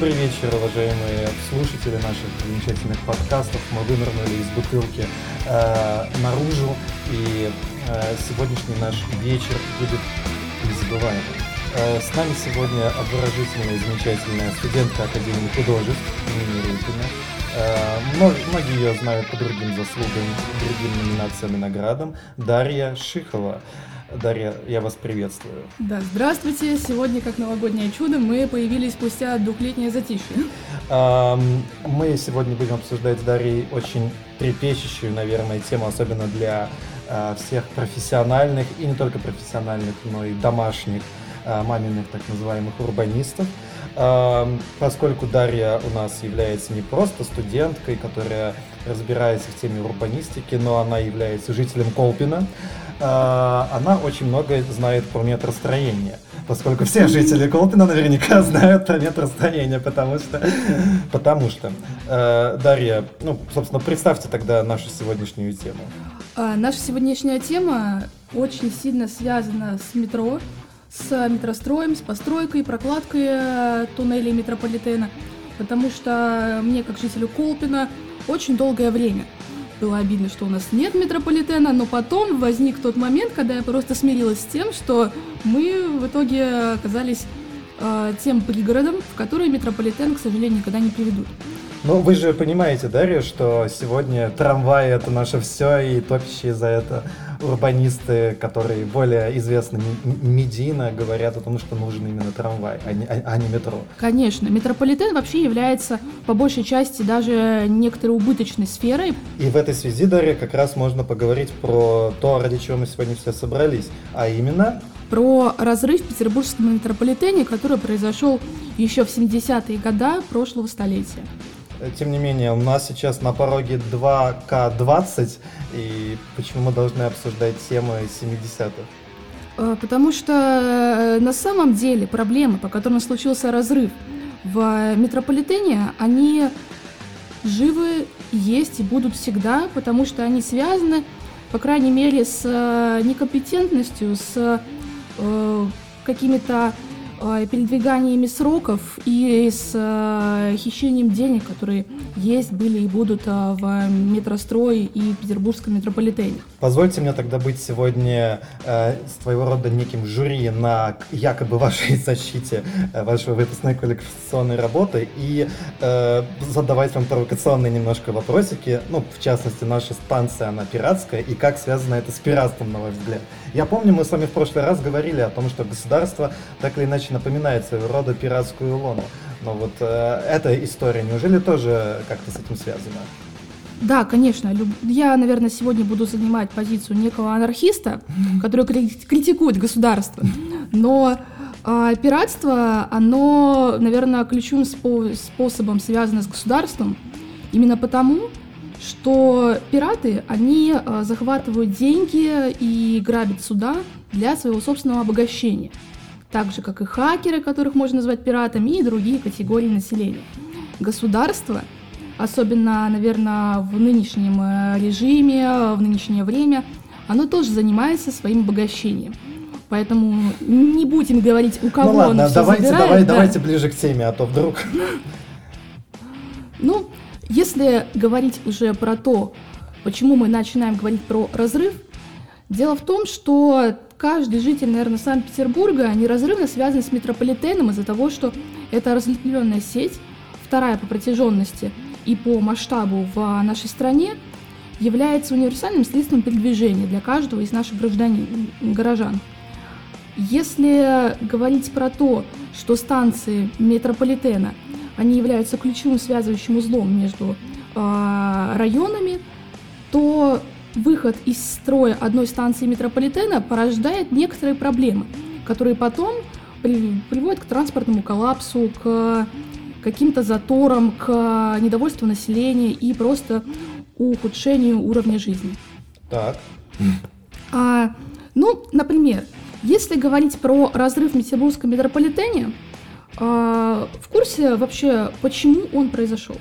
добрый вечер, уважаемые слушатели наших замечательных подкастов. Мы вынырнули из бутылки э, наружу, и э, сегодняшний наш вечер будет незабываемым. Э, с нами сегодня обворожительная, замечательная студентка Академии художеств имени Репина. Э, многие ее знают по другим заслугам, другим номинациям и наградам. Дарья Шихова. Дарья, я вас приветствую. Да, здравствуйте. Сегодня, как новогоднее чудо, мы появились спустя двухлетнее затишье. Мы сегодня будем обсуждать с Дарьей очень трепещущую, наверное, тему, особенно для а, всех профессиональных, и не только профессиональных, но и домашних а, маминых так называемых урбанистов поскольку Дарья у нас является не просто студенткой, которая разбирается в теме урбанистики, но она является жителем Колпина, она очень много знает про метростроение, поскольку все жители Колпина наверняка знают про метростроение, потому что, потому что, э, Дарья, ну, собственно, представьте тогда нашу сегодняшнюю тему. А, наша сегодняшняя тема очень сильно связана с метро, с метростроем, с постройкой, прокладкой э, туннелей метрополитена, потому что мне, как жителю Колпина, очень долгое время было обидно, что у нас нет метрополитена, но потом возник тот момент, когда я просто смирилась с тем, что мы в итоге оказались э, тем пригородом, в который метрополитен, к сожалению, никогда не приведут. Ну, вы же понимаете, Дарья, что сегодня трамвай — это наше все, и топящие за это урбанисты, которые более известны медийно, говорят о том, что нужен именно трамвай, а не, а, а не метро. Конечно. Метрополитен вообще является, по большей части, даже некоторой убыточной сферой. И в этой связи, Дарья, как раз можно поговорить про то, ради чего мы сегодня все собрались, а именно про разрыв в петербургском метрополитене, который произошел еще в 70-е годы прошлого столетия. Тем не менее, у нас сейчас на пороге 2К20, и почему мы должны обсуждать темы 70-х? Э, потому что э, на самом деле проблемы, по которым случился разрыв в метрополитене, они живы, есть и будут всегда, потому что они связаны, по крайней мере, с э, некомпетентностью, с какими-то передвиганиями сроков и с э, хищением денег, которые есть, были и будут э, в метрострое и петербургском метрополитене. Позвольте мне тогда быть сегодня э, своего рода неким жюри на якобы вашей защите э, вашей выпускной квалификационной работы и э, задавать вам провокационные немножко вопросики. Ну, в частности, наша станция, она пиратская, и как связано это с пиратством, на ваш взгляд? Я помню, мы с вами в прошлый раз говорили о том, что государство так или иначе напоминает своего рода пиратскую лону. Но вот э, эта история, неужели тоже как-то с этим связана? Да, конечно. Я, наверное, сегодня буду занимать позицию некого анархиста, который критикует государство. Но а, пиратство, оно, наверное, ключевым способом связано с государством. Именно потому, что пираты, они а, захватывают деньги и грабят суда для своего собственного обогащения. Так же, как и хакеры, которых можно назвать пиратами, и другие категории населения. Государство, особенно, наверное, в нынешнем э, режиме, в нынешнее время, оно тоже занимается своим обогащением. Поэтому не будем говорить, у кого ну, ладно, оно давайте, забирает. Давай, да. Давайте ближе к теме, а то вдруг... Ну, если говорить уже про то, почему мы начинаем говорить про разрыв, дело в том, что каждый житель, наверное, Санкт-Петербурга неразрывно связан с метрополитеном из-за того, что это разветвленная сеть, вторая по протяженности и по масштабу в нашей стране, является универсальным средством передвижения для каждого из наших гражданин, горожан. Если говорить про то, что станции метрополитена – они являются ключевым связывающим узлом между э, районами, то выход из строя одной станции метрополитена порождает некоторые проблемы, которые потом при, приводят к транспортному коллапсу, к каким-то заторам, к недовольству населения и просто ухудшению уровня жизни. Так. А, ну, например, если говорить про разрыв в Петербургском метрополитене, а, в курсе вообще, почему он произошел?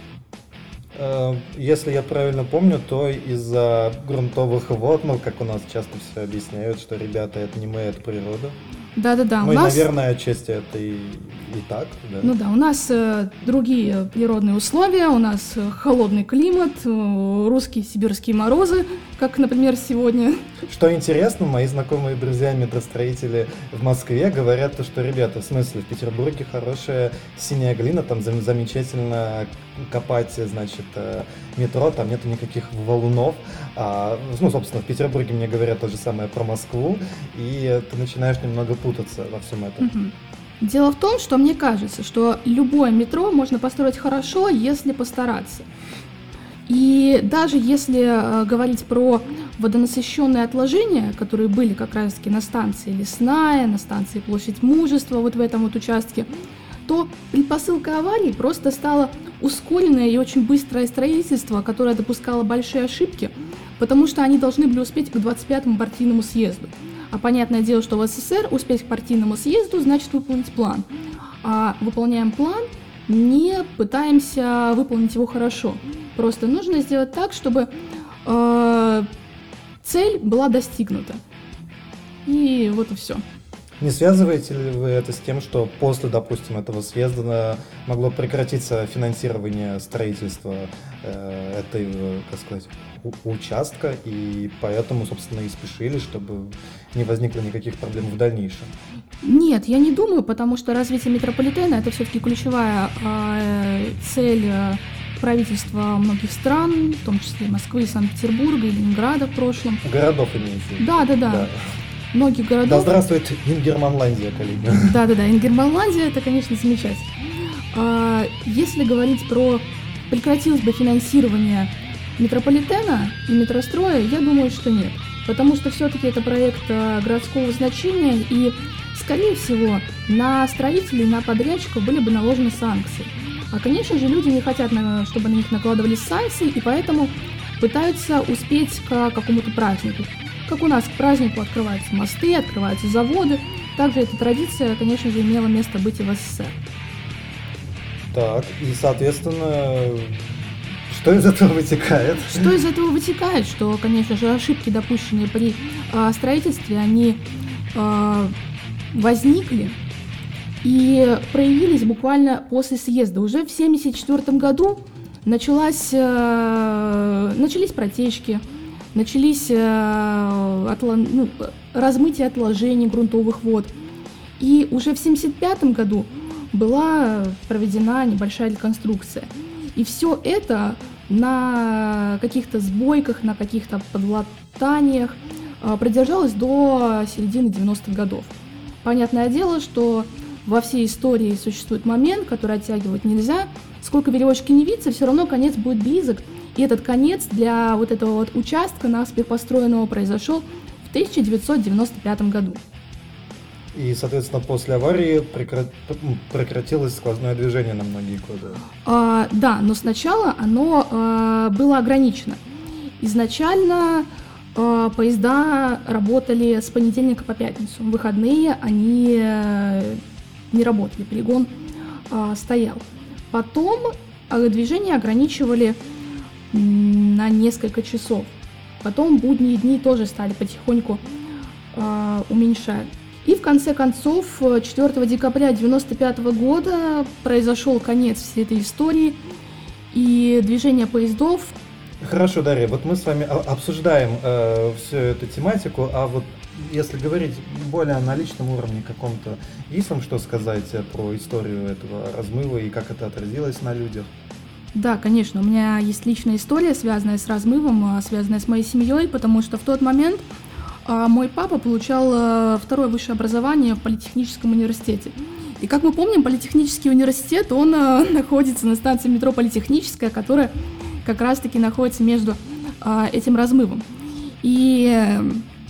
Э, если я правильно помню, то из-за грунтовых вод, ну, как у нас часто все объясняют, что ребята, это не мы, это природа. Да-да-да. Ну и, нас... наверное, отчасти это и, и так. Да? Ну да, у нас э, другие природные условия, у нас э, холодный климат, э, русские сибирские морозы, как, например, сегодня. Что интересно, мои знакомые друзья метростроители в Москве говорят, то, что, ребята, в смысле, в Петербурге хорошая синяя глина, там зам- замечательно копать, значит, э, метро, там нету никаких валунов. А, ну, собственно, в Петербурге мне говорят то же самое про Москву, и ты начинаешь немного путаться во всем этом. Дело в том, что мне кажется, что любое метро можно построить хорошо, если постараться. И даже если э, говорить про водонасыщенные отложения, которые были как раз-таки на станции Лесная, на станции Площадь Мужества, вот в этом вот участке, то предпосылка аварии просто стало ускоренное и очень быстрое строительство, которое допускало большие ошибки, потому что они должны были успеть к 25-му партийному съезду. А понятное дело, что в СССР успеть к партийному съезду значит выполнить план. А выполняем план, не пытаемся выполнить его хорошо. Просто нужно сделать так, чтобы э, цель была достигнута. И вот и все. Не связываете ли вы это с тем, что после, допустим, этого съезда могло прекратиться финансирование строительства э, этой, как сказать, участка, и поэтому, собственно, и спешили, чтобы не возникло никаких проблем в дальнейшем? Нет, я не думаю, потому что развитие метрополитена это все-таки ключевая э, цель э, правительства многих стран, в том числе Москвы, Санкт-Петербурга и Ленинграда в прошлом. Городов имеется? Да, да, да. да. Многих городов. Да здравствует Ингерманландия, коллеги. Да, да, да. Ингерманландия это, конечно, замечательно. А, если говорить про прекратилось бы финансирование метрополитена и метростроя, я думаю, что нет. Потому что все-таки это проект а, городского значения, и, скорее всего, на строителей, на подрядчиков были бы наложены санкции. А, конечно же, люди не хотят, чтобы на них накладывались санкции, и поэтому пытаются успеть к какому-то празднику. Как у нас к празднику открываются мосты, открываются заводы, также эта традиция, конечно же, имела место быть и в СССР. Так, и, соответственно, что из этого вытекает? Что из этого вытекает? Что, конечно же, ошибки, допущенные при э, строительстве, они э, возникли и проявились буквально после съезда. Уже в 1974 году началась, э, начались протечки, начались э, отло, ну, размытие отложений грунтовых вод. И уже в 1975 году была проведена небольшая реконструкция. И все это на каких-то сбойках, на каких-то подлатаниях э, продержалось до середины 90-х годов. Понятное дело, что во всей истории существует момент, который оттягивать нельзя. Сколько веревочки не виться, все равно конец будет близок. И этот конец для вот этого вот участка наспех построенного произошел в 1995 году. И, соответственно, после аварии прекратилось сквозное движение на многие годы. А, да, но сначала оно а, было ограничено. Изначально а, поезда работали с понедельника по пятницу. В выходные они а, не работали, перегон а, стоял. Потом а, движение ограничивали на несколько часов. Потом будние дни тоже стали потихоньку э, уменьшать. И в конце концов, 4 декабря 1995 года произошел конец всей этой истории, и движение поездов Хорошо, Дарья, вот мы с вами обсуждаем э, всю эту тематику, а вот если говорить более на личном уровне каком-то, есть вам что сказать про историю этого размыва и как это отразилось на людях? Да, конечно, у меня есть личная история, связанная с размывом, а, связанная с моей семьей, потому что в тот момент а мой папа получал э, второе высшее образование в Политехническом университете. И как мы помним, Политехнический университет, он э, находится на станции метро Политехническая, которая как раз-таки находится между э, этим размывом. И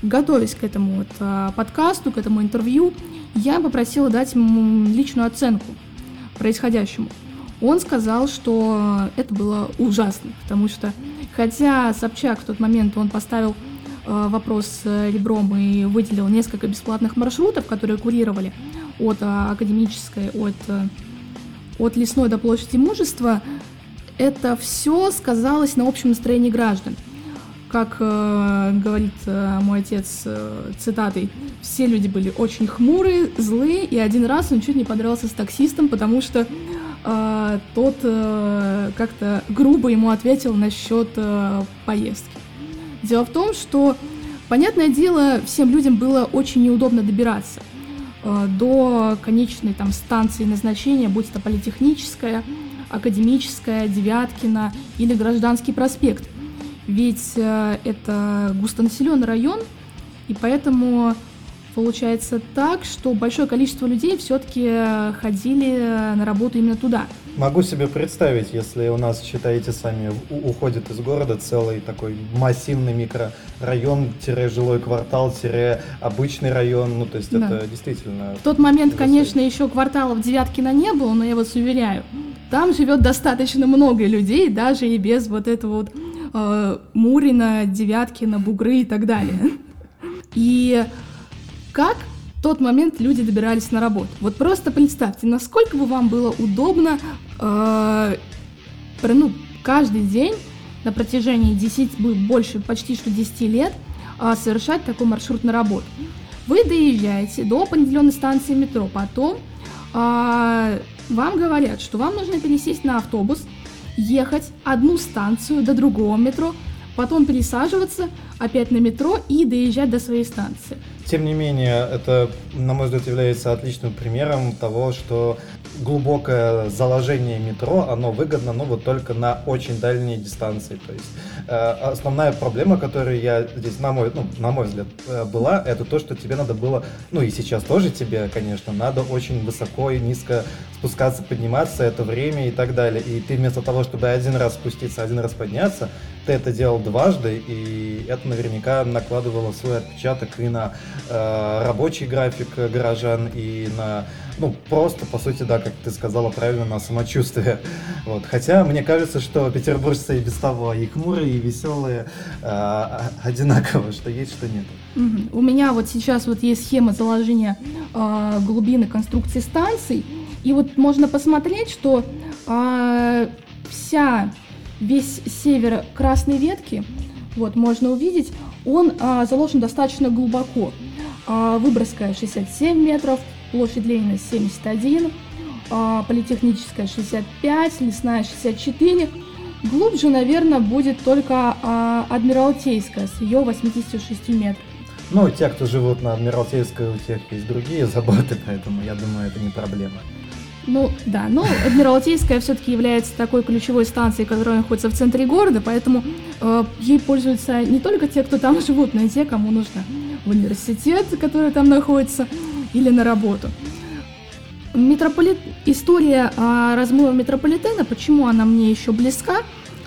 готовясь к этому вот подкасту, к этому интервью, я попросила дать личную оценку происходящему. Он сказал, что это было ужасно, потому что хотя Собчак в тот момент он поставил Э, вопрос ребром и выделил несколько бесплатных маршрутов, которые курировали от э, академической, от, э, от лесной до площади мужества, это все сказалось на общем настроении граждан. Как э, говорит э, мой отец э, цитатой, все люди были очень хмурые, злые, и один раз он чуть не подрался с таксистом, потому что э, тот э, как-то грубо ему ответил насчет э, поездки. Дело в том, что, понятное дело, всем людям было очень неудобно добираться э, до конечной там станции назначения, будь это политехническая, академическая, Девяткина или Гражданский проспект – ведь э, это густонаселенный район, и поэтому получается так, что большое количество людей все-таки э, ходили на работу именно туда. Могу себе представить, если у нас, считаете сами, уходит из города целый такой массивный микрорайон, жилой квартал, обычный район, ну то есть да. это действительно... В тот момент, конечно, еще кварталов Девяткина не было, но я вас уверяю, там живет достаточно много людей, даже и без вот этого вот э, Мурина, Девяткина, Бугры и так далее. И как в тот момент люди добирались на работу? Вот просто представьте, насколько бы вам было удобно э, ну, каждый день на протяжении 10, больше, почти что 10 лет э, совершать такой маршрут на работу. Вы доезжаете до определенной станции метро, потом э, вам говорят, что вам нужно пересесть на автобус, ехать одну станцию до другого метро, потом пересаживаться опять на метро и доезжать до своей станции. Тем не менее, это, на мой взгляд, является отличным примером того, что глубокое заложение метро, оно выгодно, но вот только на очень дальние дистанции. То есть э, основная проблема, которая я здесь, на мой, ну, на мой взгляд, э, была, это то, что тебе надо было, ну и сейчас тоже тебе, конечно, надо очень высоко и низко спускаться, подниматься, это время и так далее. И ты вместо того, чтобы один раз спуститься, один раз подняться, ты это делал дважды, и это наверняка накладывало свой отпечаток и на э, рабочий график горожан, и на ну, просто, по сути, да, как ты сказала правильно, на самочувствие. Вот. Хотя мне кажется, что петербуржцы и без того и хмурые, и веселые э, одинаково, что есть, что нет. У меня вот сейчас вот есть схема заложения э, глубины конструкции станций, и вот можно посмотреть, что э, вся, весь север красной ветки, вот можно увидеть, он э, заложен достаточно глубоко. Э, выброска 67 метров, площадь Ленина 71, а, политехническая 65, лесная 64. Глубже, наверное, будет только а, Адмиралтейская с ее 86 метров. Ну, те, кто живут на Адмиралтейской, у тех есть другие заботы, поэтому я думаю, это не проблема. Ну, да, но Адмиралтейская все-таки является такой ключевой станцией, которая находится в центре города, поэтому э, ей пользуются не только те, кто там живут, но и те, кому нужно в университет, который там находится, или на работу. Метрополит... История а, размыва метрополитена, почему она мне еще близка?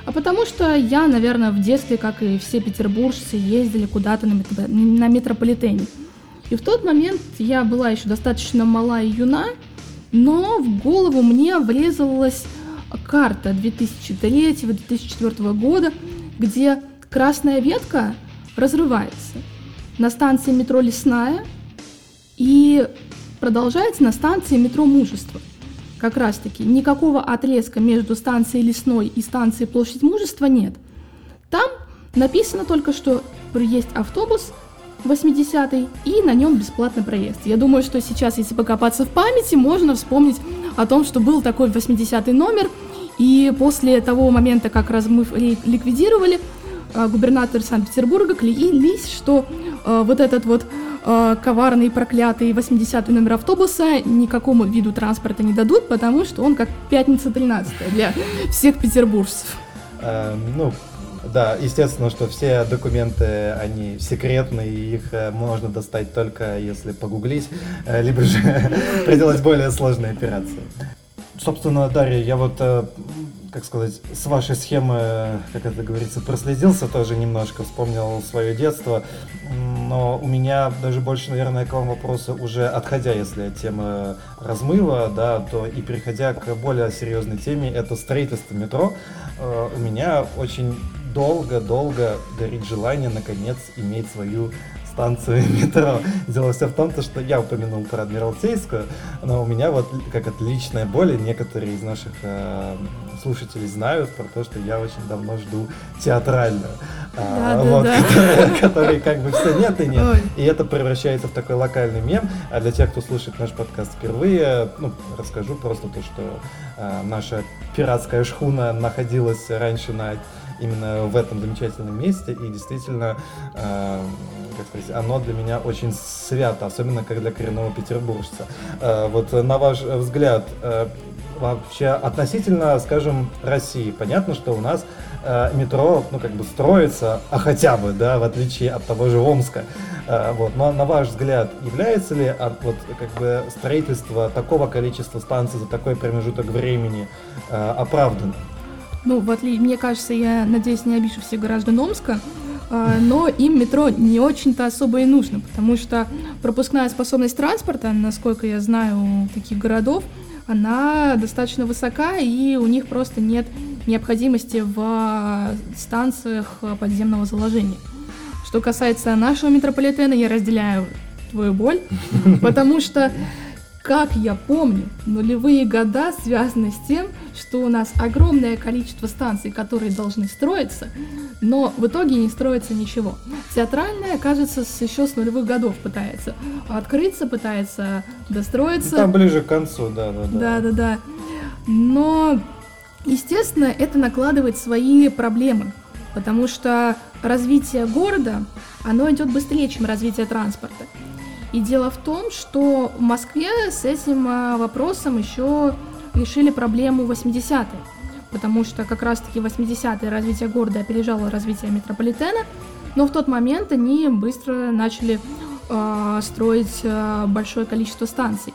А потому что я, наверное, в детстве, как и все петербуржцы, ездили куда-то на, метро... на метрополитене. И в тот момент я была еще достаточно мала и юна, но в голову мне врезалась карта 2003-2004 года, где красная ветка разрывается. На станции метро Лесная и продолжается на станции метро Мужество. Как раз таки никакого отрезка между станцией Лесной и станцией Площадь Мужества нет. Там написано только, что есть автобус 80 и на нем бесплатный проезд. Я думаю, что сейчас, если покопаться в памяти, можно вспомнить о том, что был такой 80 номер, и после того момента, как размыв ликвидировали, э, губернатор Санкт-Петербурга клялись, что э, вот этот вот э, коварный, проклятый 80-й номер автобуса никакому виду транспорта не дадут, потому что он как пятница 13 для всех петербуржцев. Э, ну, да, естественно, что все документы, они секретные, и их э, можно достать только если погуглить, э, либо же проделать более сложные операции. Собственно, Дарья, я вот э, как сказать, с вашей схемы, как это говорится, проследился тоже немножко, вспомнил свое детство, но у меня даже больше, наверное, к вам вопросы уже отходя, если от темы размыва, да, то и переходя к более серьезной теме, это строительство метро, у меня очень долго-долго горит желание, наконец, иметь свою станцию метро. Дело все в том, что я упомянул про Адмиралтейскую, но у меня вот как отличная боль, некоторые из наших э, слушателей знают про то, что я очень давно жду театральную. Да, а, да, вот, да. Который, как бы все нет и нет. Ой. И это превращается в такой локальный мем. А для тех, кто слушает наш подкаст впервые, ну, расскажу просто то, что э, наша пиратская шхуна находилась раньше на именно в этом замечательном месте, и действительно, э, как сказать, оно для меня очень свято, особенно как для коренного петербуржца. Э, вот на ваш взгляд, э, вообще относительно, скажем, России, понятно, что у нас э, метро, ну, как бы строится, а хотя бы, да, в отличие от того же Омска. Э, вот, но на ваш взгляд, является ли а, вот, как бы строительство такого количества станций за такой промежуток времени э, оправданным? Ну, в отли... мне кажется, я надеюсь, не обижу всех граждан Омска, э, но им метро не очень-то особо и нужно, потому что пропускная способность транспорта, насколько я знаю, у таких городов, она достаточно высока, и у них просто нет необходимости в станциях подземного заложения. Что касается нашего метрополитена, я разделяю твою боль, потому что как я помню, нулевые года связаны с тем, что у нас огромное количество станций, которые должны строиться, но в итоге не строится ничего. Театральная, кажется, еще с нулевых годов пытается открыться, пытается достроиться. Там ближе к концу, да, да, да. Да, да, да. Но, естественно, это накладывает свои проблемы, потому что развитие города, оно идет быстрее, чем развитие транспорта. И дело в том, что в Москве с этим а, вопросом еще решили проблему 80-е, потому что как раз-таки 80-е развитие города опережало развитие метрополитена, но в тот момент они быстро начали э, строить э, большое количество станций.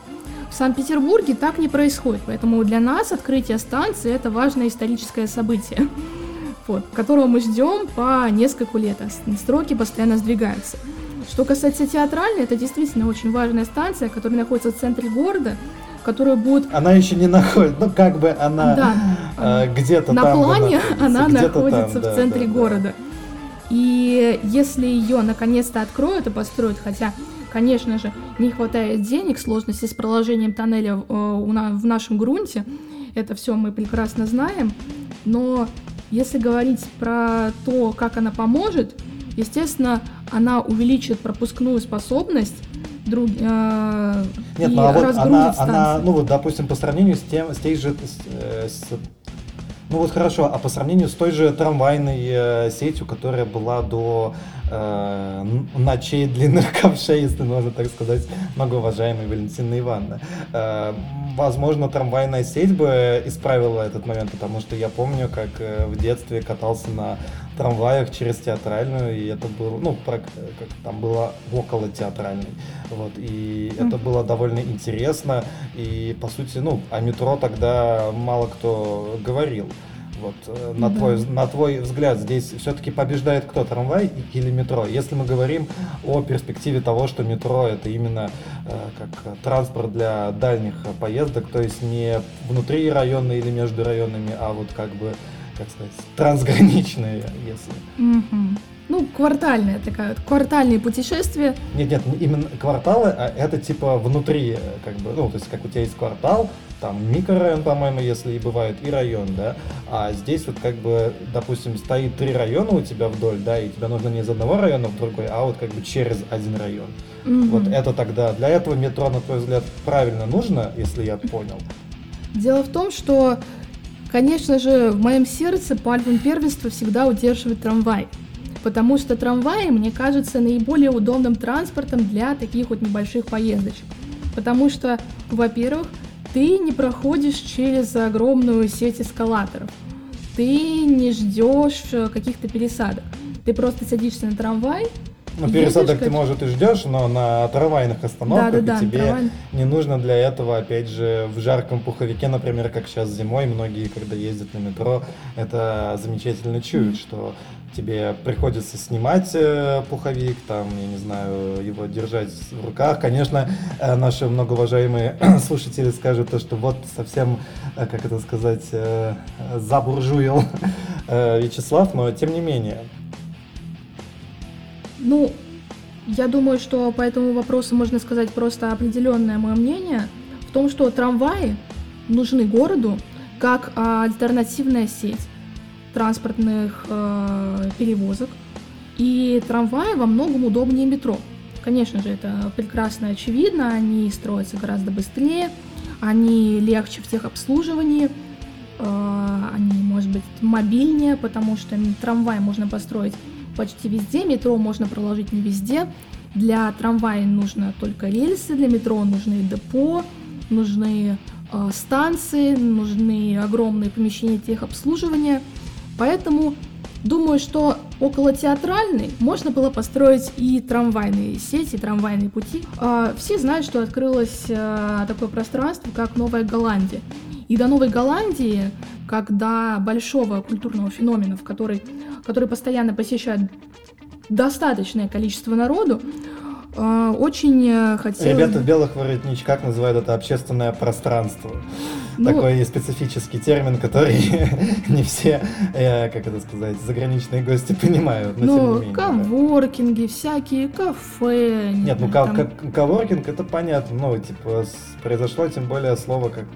В Санкт-Петербурге так не происходит, поэтому для нас открытие станции это важное историческое событие, вот, которого мы ждем по несколько лет, а сроки постоянно сдвигаются. Что касается театральной, это действительно очень важная станция, которая находится в центре города, которая будет... Она еще не находится, ну как бы она да, э, где-то на там... На плане она находится там, в да, центре да, города. Да. И если ее наконец-то откроют и построят, хотя, конечно же, не хватает денег, сложности с проложением тоннеля э, в нашем грунте, это все мы прекрасно знаем, но если говорить про то, как она поможет, естественно, она увеличит пропускную способность друг, э, Нет, ну а вот она, она, ну вот, допустим, по сравнению с тем, с той же, с, э, с, ну вот хорошо, а по сравнению с той же трамвайной э, сетью, которая была до ночей длинных ковшей, если можно так сказать, многоуважаемой Валентина Ивановна. Э, возможно, трамвайная сеть бы исправила этот момент, потому что я помню, как э, в детстве катался на трамваях через театральную, и это было, ну, как там было около театральной, вот, и mm. это было довольно интересно, и, по сути, ну, о метро тогда мало кто говорил. Вот э, на, да. твой, на твой взгляд, здесь все-таки побеждает кто, трамвай или метро? Если мы говорим о перспективе того, что метро это именно э, как транспорт для дальних поездок, то есть не внутри района или между районами, а вот как бы как сказать, трансграничные, если. Mm-hmm. Ну, квартальная такая, квартальные путешествия. Нет, нет, именно кварталы, а это типа внутри, как бы, ну, то есть как у тебя есть квартал, там микрорайон, по-моему, если и бывает, и район, да, а здесь вот как бы, допустим, стоит три района у тебя вдоль, да, и тебе нужно не из одного района в другой, а вот как бы через один район. Mm-hmm. Вот это тогда, для этого метро, на твой взгляд, правильно нужно, если я понял? Дело в том, что Конечно же, в моем сердце пальмом первенства всегда удерживает трамвай, потому что трамвай, мне кажется, наиболее удобным транспортом для таких вот небольших поездочек. Потому что, во-первых, ты не проходишь через огромную сеть эскалаторов, ты не ждешь э, каких-то пересадок. Ты просто садишься на трамвай, ну, пересадок ты, может, и ждешь, но на трамвайных остановках да, да, да, тебе трамвай... не нужно для этого, опять же, в жарком пуховике, например, как сейчас зимой, многие, когда ездят на метро, это замечательно чуют, что тебе приходится снимать э, пуховик, там, я не знаю, его держать в руках. Конечно, э, наши многоуважаемые слушатели скажут то, что вот совсем, э, как это сказать, забуржуил Вячеслав, но тем не менее, ну, Я думаю, что по этому вопросу можно сказать просто определенное мое мнение в том, что трамваи нужны городу как альтернативная сеть транспортных э, перевозок. И трамваи во многом удобнее метро. Конечно же, это прекрасно очевидно, они строятся гораздо быстрее, они легче в техобслуживании, э, они, может быть, мобильнее, потому что трамвай можно построить почти везде, метро можно проложить не везде. Для трамвая нужно только рельсы, для метро нужны депо, нужны э, станции, нужны огромные помещения техобслуживания. Поэтому думаю, что около театральной можно было построить и трамвайные сети, трамвайные пути. Э, все знают, что открылось э, такое пространство, как Новая Голландия. И до Новой Голландии, как до большого культурного феномена, в который, который постоянно посещает достаточное количество народу, очень э, хотелось... Ребята в белых воротничках называют это общественное пространство. Ну, Такой специфический термин, который не все, э, как это сказать, заграничные гости понимают, но ну, тем не менее. коворкинги, да. всякие кафе. Нет, ну там... коворкинг это понятно, ну, типа, произошло тем более слово как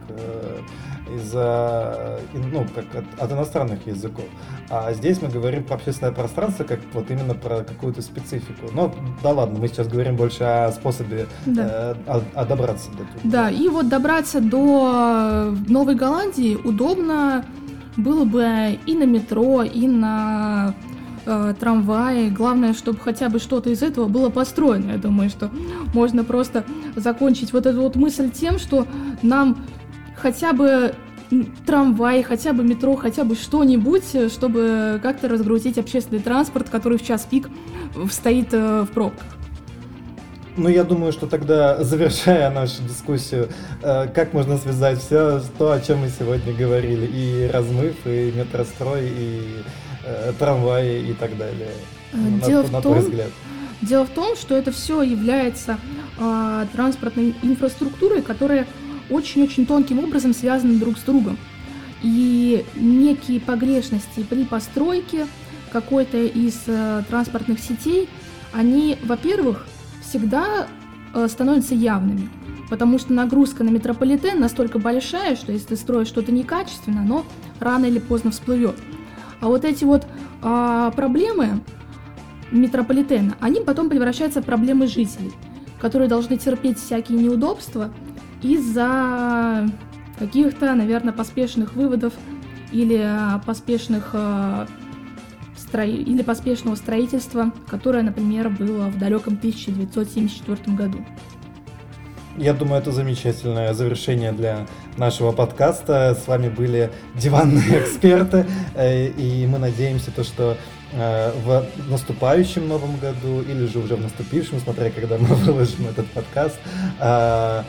из-за, ну, как от, от иностранных языков. А здесь мы говорим про общественное пространство, как вот именно про какую-то специфику. Но да ладно, мы сейчас говорим больше о способе да. э, о, о добраться до туда. Да, и вот добраться до Новой Голландии удобно было бы и на метро, и на э, трамвае. Главное, чтобы хотя бы что-то из этого было построено. Я думаю, что можно просто закончить вот эту вот мысль тем, что нам хотя бы трамвай, хотя бы метро, хотя бы что-нибудь, чтобы как-то разгрузить общественный транспорт, который в час пик стоит э, в пробках. Ну, я думаю, что тогда, завершая нашу дискуссию, э, как можно связать все то, о чем мы сегодня говорили, и размыв, и метрострой, и э, трамваи, и так далее. Дело, на, в том, взгляд. дело в том, что это все является э, транспортной инфраструктурой, которая очень-очень тонким образом связаны друг с другом. И некие погрешности при постройке какой-то из э, транспортных сетей, они, во-первых, всегда э, становятся явными, потому что нагрузка на метрополитен настолько большая, что если ты строишь что-то некачественно, оно рано или поздно всплывет. А вот эти вот э, проблемы метрополитена, они потом превращаются в проблемы жителей, которые должны терпеть всякие неудобства из-за каких-то, наверное, поспешных выводов или а, поспешных а, стро... или поспешного строительства, которое, например, было в далеком 1974 году. Я думаю, это замечательное завершение для нашего подкаста. С вами были диванные эксперты, э, и мы надеемся, то, что э, в наступающем новом году или же уже в наступившем, смотря когда мы выложим этот подкаст, э, Э,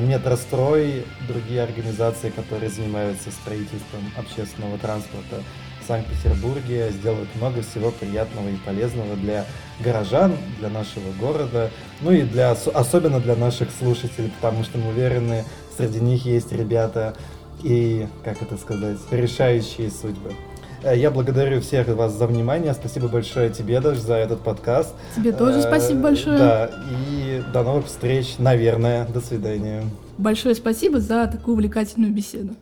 метрострой, другие организации, которые занимаются строительством общественного транспорта в Санкт-Петербурге, сделают много всего приятного и полезного для горожан, для нашего города, ну и для, особенно для наших слушателей, потому что мы уверены, среди них есть ребята и, как это сказать, решающие судьбы. Э, я благодарю всех вас за внимание. Спасибо большое тебе, даже за этот подкаст. Тебе тоже спасибо большое. Да, и до новых встреч, наверное. До свидания. Большое спасибо за такую увлекательную беседу.